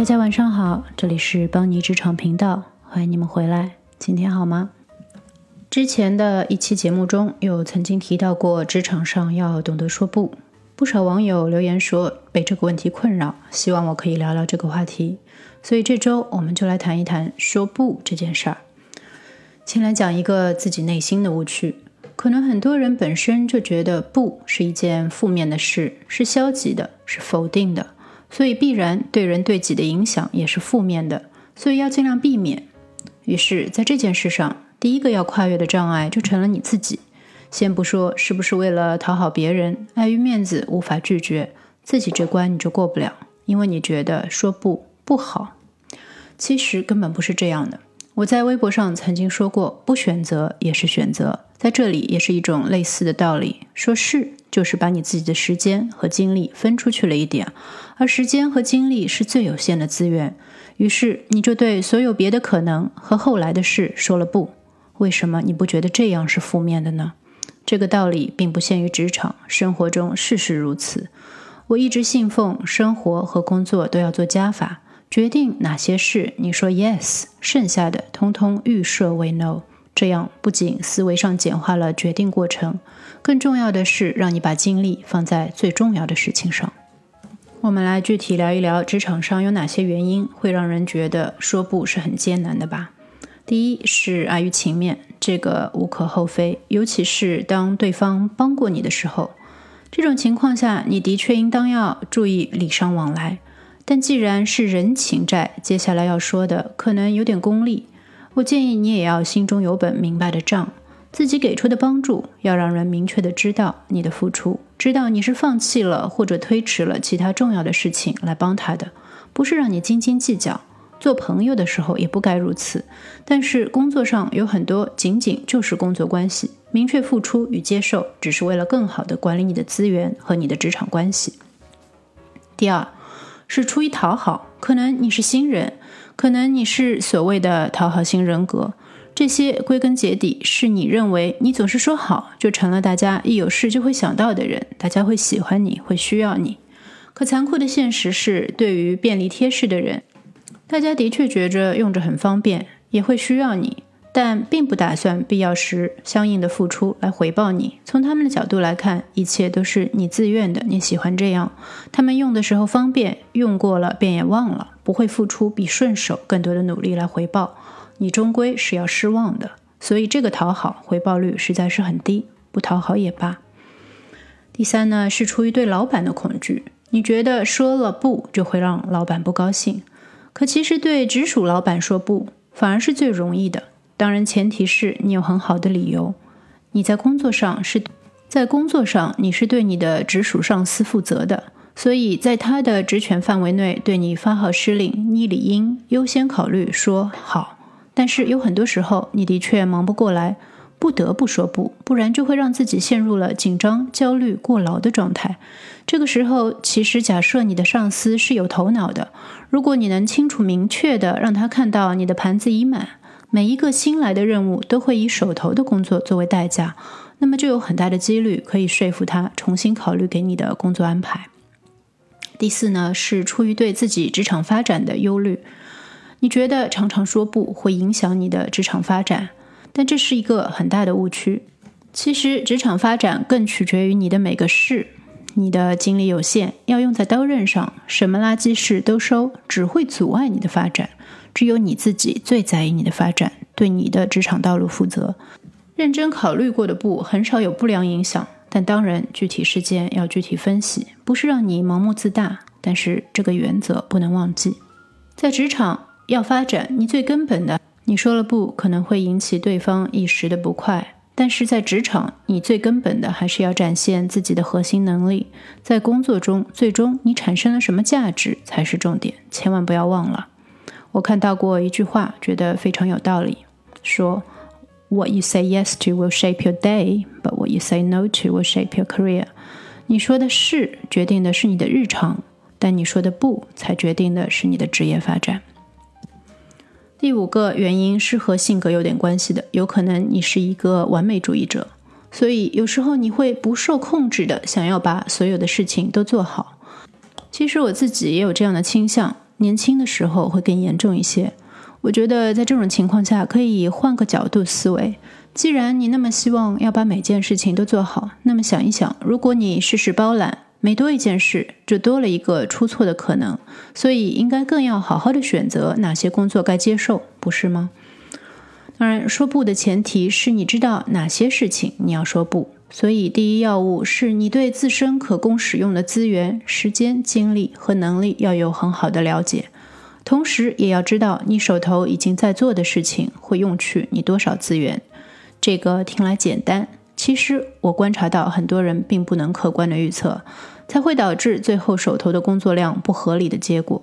大家晚上好，这里是邦尼职场频道，欢迎你们回来。今天好吗？之前的一期节目中有曾经提到过，职场上要懂得说不。不少网友留言说被这个问题困扰，希望我可以聊聊这个话题。所以这周我们就来谈一谈说不这件事儿。先来讲一个自己内心的误区，可能很多人本身就觉得不是一件负面的事，是消极的，是否定的。所以必然对人对己的影响也是负面的，所以要尽量避免。于是，在这件事上，第一个要跨越的障碍就成了你自己。先不说是不是为了讨好别人，碍于面子无法拒绝，自己这关你就过不了，因为你觉得说不不好。其实根本不是这样的。我在微博上曾经说过，不选择也是选择，在这里也是一种类似的道理。说是。就是把你自己的时间和精力分出去了一点，而时间和精力是最有限的资源，于是你就对所有别的可能和后来的事说了不。为什么你不觉得这样是负面的呢？这个道理并不限于职场，生活中事事如此。我一直信奉生活和工作都要做加法，决定哪些事你说 yes，剩下的通通预设为 no。这样不仅思维上简化了决定过程，更重要的是让你把精力放在最重要的事情上。我们来具体聊一聊职场上有哪些原因会让人觉得说不是很艰难的吧。第一是碍于情面，这个无可厚非，尤其是当对方帮过你的时候，这种情况下你的确应当要注意礼尚往来。但既然是人情债，接下来要说的可能有点功利。我建议你也要心中有本明白的账，自己给出的帮助要让人明确的知道你的付出，知道你是放弃了或者推迟了其他重要的事情来帮他的，不是让你斤斤计较。做朋友的时候也不该如此，但是工作上有很多仅仅就是工作关系，明确付出与接受只是为了更好的管理你的资源和你的职场关系。第二，是出于讨好，可能你是新人。可能你是所谓的讨好型人格，这些归根结底是你认为你总是说好，就成了大家一有事就会想到的人，大家会喜欢你，会需要你。可残酷的现实是，对于便利贴式的人，大家的确觉着用着很方便，也会需要你。但并不打算必要时相应的付出来回报你。从他们的角度来看，一切都是你自愿的，你喜欢这样。他们用的时候方便，用过了便也忘了，不会付出比顺手更多的努力来回报你，终归是要失望的。所以这个讨好回报率实在是很低，不讨好也罢。第三呢，是出于对老板的恐惧，你觉得说了不就会让老板不高兴？可其实对直属老板说不，反而是最容易的。当然，前提是你有很好的理由。你在工作上是在工作上，你是对你的直属上司负责的，所以在他的职权范围内对你发号施令，你理应优先考虑说好。但是有很多时候，你的确忙不过来，不得不说不，不然就会让自己陷入了紧张、焦虑、过劳的状态。这个时候，其实假设你的上司是有头脑的，如果你能清楚明确的让他看到你的盘子已满。每一个新来的任务都会以手头的工作作为代价，那么就有很大的几率可以说服他重新考虑给你的工作安排。第四呢，是出于对自己职场发展的忧虑，你觉得常常说不会影响你的职场发展，但这是一个很大的误区。其实职场发展更取决于你的每个事，你的精力有限，要用在刀刃上，什么垃圾事都收，只会阻碍你的发展。只有你自己最在意你的发展，对你的职场道路负责。认真考虑过的不，很少有不良影响。但当然，具体事件要具体分析，不是让你盲目自大。但是这个原则不能忘记，在职场要发展，你最根本的，你说了不，可能会引起对方一时的不快。但是在职场，你最根本的还是要展现自己的核心能力。在工作中，最终你产生了什么价值才是重点，千万不要忘了。我看到过一句话，觉得非常有道理，说：“What you say yes to will shape your day, but what you say no to will shape your career。”你说的是决定的是你的日常，但你说的不才决定的是你的职业发展。第五个原因是和性格有点关系的，有可能你是一个完美主义者，所以有时候你会不受控制的想要把所有的事情都做好。其实我自己也有这样的倾向。年轻的时候会更严重一些。我觉得在这种情况下，可以换个角度思维。既然你那么希望要把每件事情都做好，那么想一想，如果你事事包揽，每多一件事就多了一个出错的可能。所以应该更要好好的选择哪些工作该接受，不是吗？当然，说不的前提是你知道哪些事情你要说不。所以，第一要务是你对自身可供使用的资源、时间、精力和能力要有很好的了解，同时也要知道你手头已经在做的事情会用去你多少资源。这个听来简单，其实我观察到很多人并不能客观的预测，才会导致最后手头的工作量不合理的结果。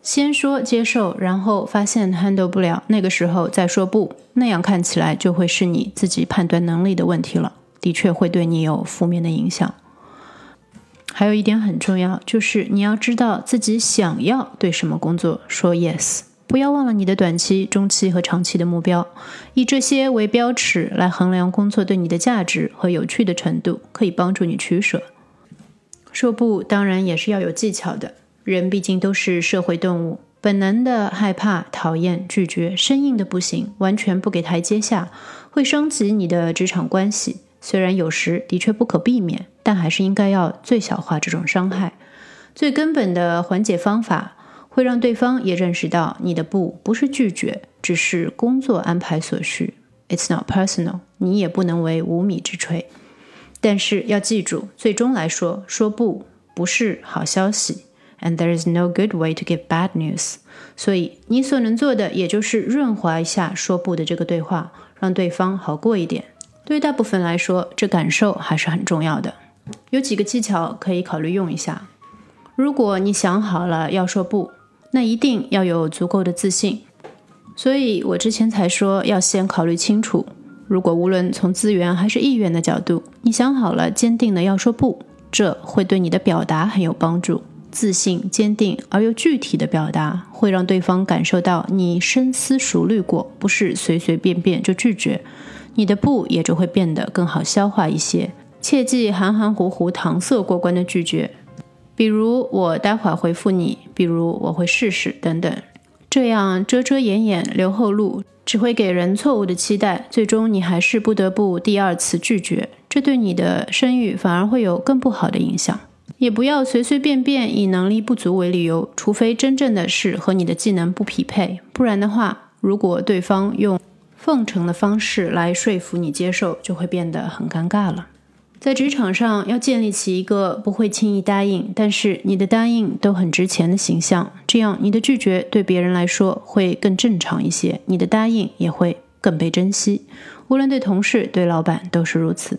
先说接受，然后发现 handle 不了，那个时候再说不，那样看起来就会是你自己判断能力的问题了，的确会对你有负面的影响。还有一点很重要，就是你要知道自己想要对什么工作说 yes。不要忘了你的短期、中期和长期的目标，以这些为标尺来衡量工作对你的价值和有趣的程度，可以帮助你取舍。说不，当然也是要有技巧的。人毕竟都是社会动物，本能的害怕、讨厌、拒绝，生硬的不行，完全不给台阶下，会升级你的职场关系。虽然有时的确不可避免，但还是应该要最小化这种伤害。最根本的缓解方法。会让对方也认识到你的不不是拒绝，只是工作安排所需。It's not personal，你也不能为无米之炊。但是要记住，最终来说，说不不是好消息。And there is no good way to give bad news。所以你所能做的，也就是润滑一下说不的这个对话，让对方好过一点。对于大部分来说，这感受还是很重要的。有几个技巧可以考虑用一下。如果你想好了要说不。那一定要有足够的自信，所以我之前才说要先考虑清楚。如果无论从资源还是意愿的角度，你想好了，坚定的要说不，这会对你的表达很有帮助。自信、坚定而又具体的表达，会让对方感受到你深思熟虑过，不是随随便便就拒绝。你的不也就会变得更好消化一些。切忌含含糊糊、搪塞过关的拒绝。比如我待会儿回复你，比如我会试试等等，这样遮遮掩掩留后路，只会给人错误的期待，最终你还是不得不第二次拒绝，这对你的声誉反而会有更不好的影响。也不要随随便便以能力不足为理由，除非真正的是和你的技能不匹配，不然的话，如果对方用奉承的方式来说服你接受，就会变得很尴尬了。在职场上，要建立起一个不会轻易答应，但是你的答应都很值钱的形象，这样你的拒绝对别人来说会更正常一些，你的答应也会更被珍惜。无论对同事、对老板都是如此。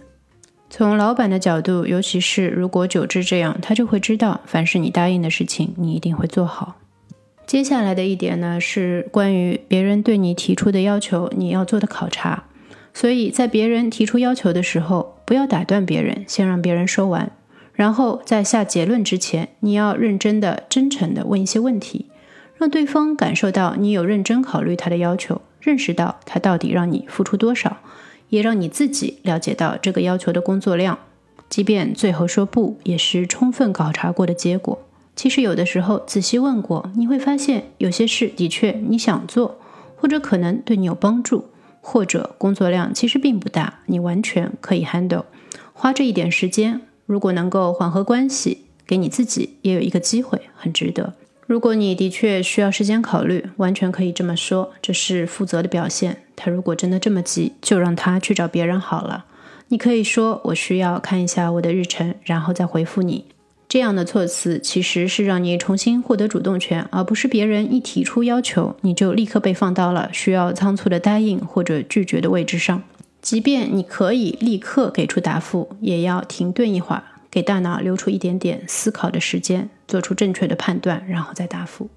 从老板的角度，尤其是如果久之这样，他就会知道，凡是你答应的事情，你一定会做好。接下来的一点呢，是关于别人对你提出的要求，你要做的考察。所以在别人提出要求的时候，不要打断别人，先让别人说完，然后在下结论之前，你要认真的、真诚的问一些问题，让对方感受到你有认真考虑他的要求，认识到他到底让你付出多少，也让你自己了解到这个要求的工作量。即便最后说不，也是充分考察过的结果。其实有的时候仔细问过，你会发现有些事的确你想做，或者可能对你有帮助。或者工作量其实并不大，你完全可以 handle。花这一点时间，如果能够缓和关系，给你自己也有一个机会，很值得。如果你的确需要时间考虑，完全可以这么说，这是负责的表现。他如果真的这么急，就让他去找别人好了。你可以说我需要看一下我的日程，然后再回复你。这样的措辞其实是让你重新获得主动权，而不是别人一提出要求，你就立刻被放到了需要仓促的答应或者拒绝的位置上。即便你可以立刻给出答复，也要停顿一会儿，给大脑留出一点点思考的时间，做出正确的判断，然后再答复。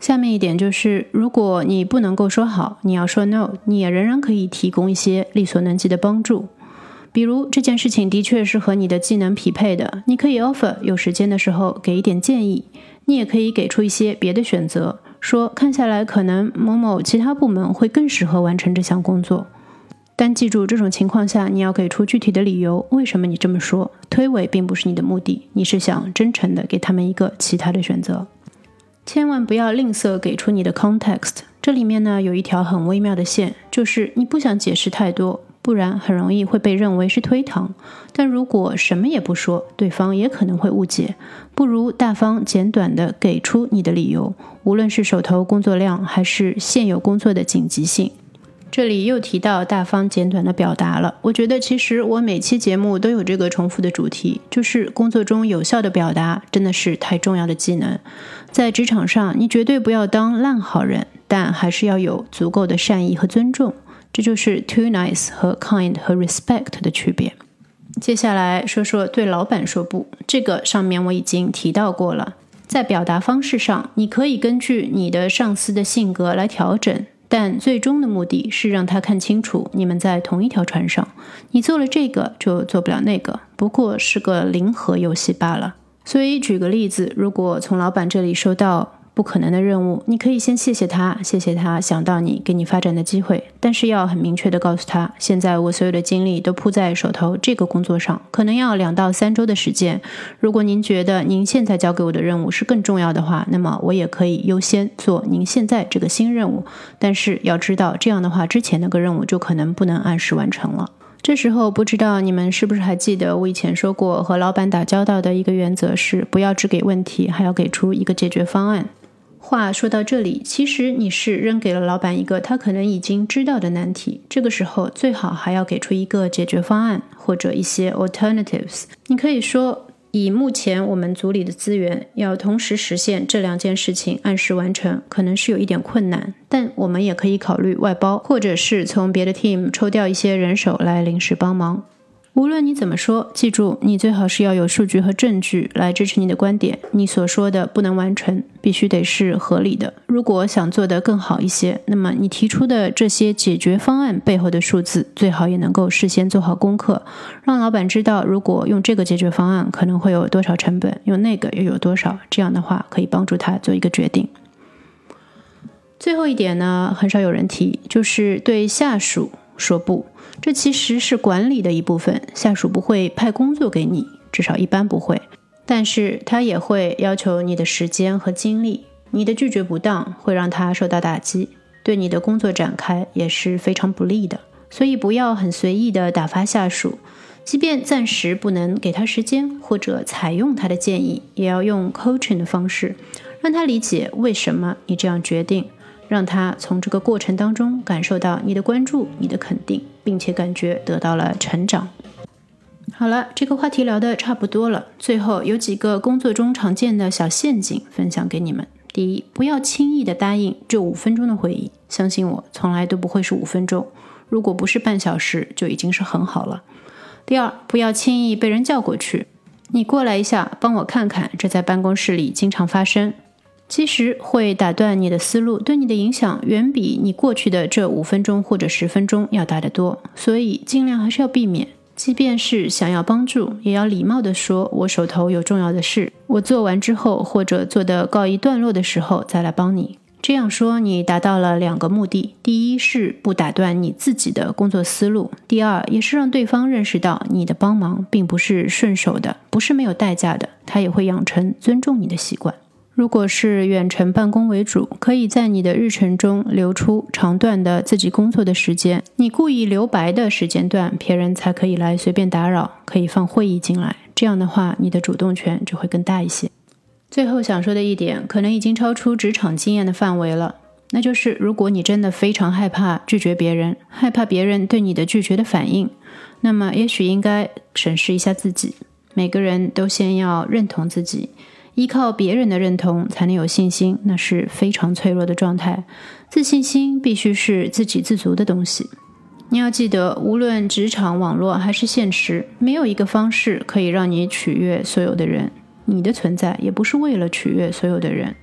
下面一点就是，如果你不能够说好，你要说 no，你也仍然可以提供一些力所能及的帮助。比如这件事情的确是和你的技能匹配的，你可以 offer 有时间的时候给一点建议，你也可以给出一些别的选择，说看下来可能某某其他部门会更适合完成这项工作。但记住，这种情况下你要给出具体的理由，为什么你这么说？推诿并不是你的目的，你是想真诚的给他们一个其他的选择。千万不要吝啬给出你的 context。这里面呢有一条很微妙的线，就是你不想解释太多，不然很容易会被认为是推搪。但如果什么也不说，对方也可能会误解。不如大方简短的给出你的理由，无论是手头工作量还是现有工作的紧急性。这里又提到大方简短的表达了。我觉得其实我每期节目都有这个重复的主题，就是工作中有效的表达真的是太重要的技能。在职场上，你绝对不要当烂好人，但还是要有足够的善意和尊重。这就是 too nice 和 kind 和 respect 的区别。接下来说说对老板说不，这个上面我已经提到过了。在表达方式上，你可以根据你的上司的性格来调整。但最终的目的是让他看清楚你们在同一条船上，你做了这个就做不了那个，不过是个零和游戏罢了。所以举个例子，如果从老板这里收到。不可能的任务，你可以先谢谢他，谢谢他想到你，给你发展的机会。但是要很明确的告诉他，现在我所有的精力都扑在手头这个工作上，可能要两到三周的时间。如果您觉得您现在交给我的任务是更重要的话，那么我也可以优先做您现在这个新任务。但是要知道，这样的话之前那个任务就可能不能按时完成了。这时候不知道你们是不是还记得我以前说过，和老板打交道的一个原则是，不要只给问题，还要给出一个解决方案。话说到这里，其实你是扔给了老板一个他可能已经知道的难题，这个时候最好还要给出一个解决方案或者一些 alternatives。你可以说，以目前我们组里的资源，要同时实现这两件事情按时完成，可能是有一点困难，但我们也可以考虑外包，或者是从别的 team 抽调一些人手来临时帮忙。无论你怎么说，记住，你最好是要有数据和证据来支持你的观点。你所说的不能完成，必须得是合理的。如果想做得更好一些，那么你提出的这些解决方案背后的数字，最好也能够事先做好功课，让老板知道，如果用这个解决方案可能会有多少成本，用那个又有多少。这样的话，可以帮助他做一个决定。最后一点呢，很少有人提，就是对下属说不。这其实是管理的一部分，下属不会派工作给你，至少一般不会。但是他也会要求你的时间和精力，你的拒绝不当会让他受到打击，对你的工作展开也是非常不利的。所以不要很随意的打发下属，即便暂时不能给他时间或者采用他的建议，也要用 coaching 的方式，让他理解为什么你这样决定。让他从这个过程当中感受到你的关注、你的肯定，并且感觉得到了成长。好了，这个话题聊得差不多了。最后有几个工作中常见的小陷阱分享给你们：第一，不要轻易的答应这五分钟的会议，相信我，从来都不会是五分钟。如果不是半小时，就已经是很好了。第二，不要轻易被人叫过去，你过来一下，帮我看看，这在办公室里经常发生。其实会打断你的思路，对你的影响远比你过去的这五分钟或者十分钟要大得多，所以尽量还是要避免。即便是想要帮助，也要礼貌地说：“我手头有重要的事，我做完之后或者做的告一段落的时候再来帮你。”这样说，你达到了两个目的：第一是不打断你自己的工作思路；第二也是让对方认识到你的帮忙并不是顺手的，不是没有代价的，他也会养成尊重你的习惯。如果是远程办公为主，可以在你的日程中留出长段的自己工作的时间。你故意留白的时间段，别人才可以来随便打扰，可以放会议进来。这样的话，你的主动权就会更大一些。最后想说的一点，可能已经超出职场经验的范围了，那就是如果你真的非常害怕拒绝别人，害怕别人对你的拒绝的反应，那么也许应该审视一下自己。每个人都先要认同自己。依靠别人的认同才能有信心，那是非常脆弱的状态。自信心必须是自给自足的东西。你要记得，无论职场、网络还是现实，没有一个方式可以让你取悦所有的人。你的存在也不是为了取悦所有的人。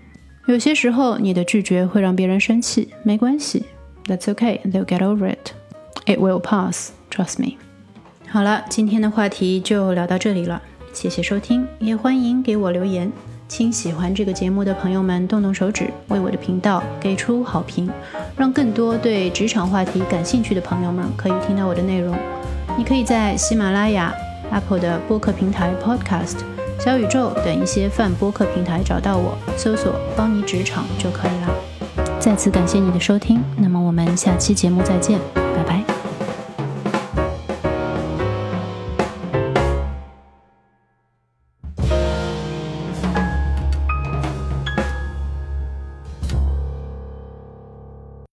有些时候，你的拒绝会让别人生气，没关系，That's okay. They'll get over it. It will pass. Trust me. 好了，今天的话题就聊到这里了。谢谢收听，也欢迎给我留言。请喜欢这个节目的朋友们动动手指，为我的频道给出好评，让更多对职场话题感兴趣的朋友们可以听到我的内容。你可以在喜马拉雅、Apple 的播客平台 Podcast、小宇宙等一些泛播客平台找到我，搜索“邦尼职场”就可以了。再次感谢你的收听，那么我们下期节目再见，拜拜。